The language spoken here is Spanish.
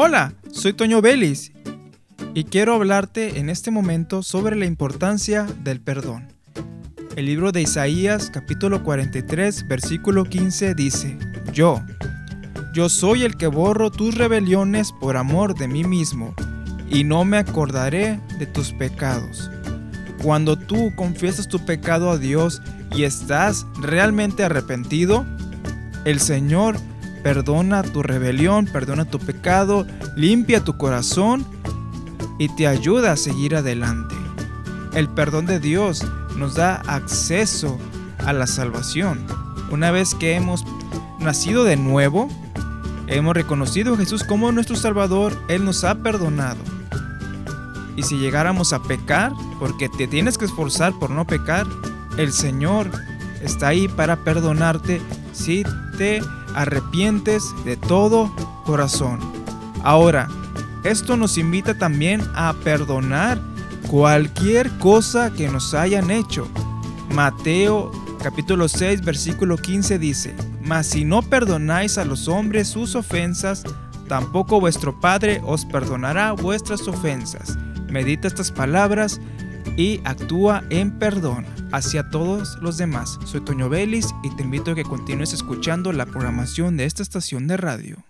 Hola, soy Toño Vélez y quiero hablarte en este momento sobre la importancia del perdón. El libro de Isaías capítulo 43 versículo 15 dice, Yo, yo soy el que borro tus rebeliones por amor de mí mismo, y no me acordaré de tus pecados. Cuando tú confiesas tu pecado a Dios y estás realmente arrepentido, el Señor perdona tu rebelión, perdona tu pecado, limpia tu corazón y te ayuda a seguir adelante. El perdón de Dios nos da acceso a la salvación. Una vez que hemos nacido de nuevo, hemos reconocido a Jesús como nuestro Salvador, Él nos ha perdonado. Y si llegáramos a pecar, porque te tienes que esforzar por no pecar, el Señor está ahí para perdonarte si te arrepientes de todo corazón. Ahora, esto nos invita también a perdonar cualquier cosa que nos hayan hecho. Mateo capítulo 6 versículo 15 dice, Mas si no perdonáis a los hombres sus ofensas, tampoco vuestro Padre os perdonará vuestras ofensas. Medita estas palabras y actúa en perdón hacia todos los demás. Soy Toño Vélez y te invito a que continúes escuchando la programación de esta estación de radio.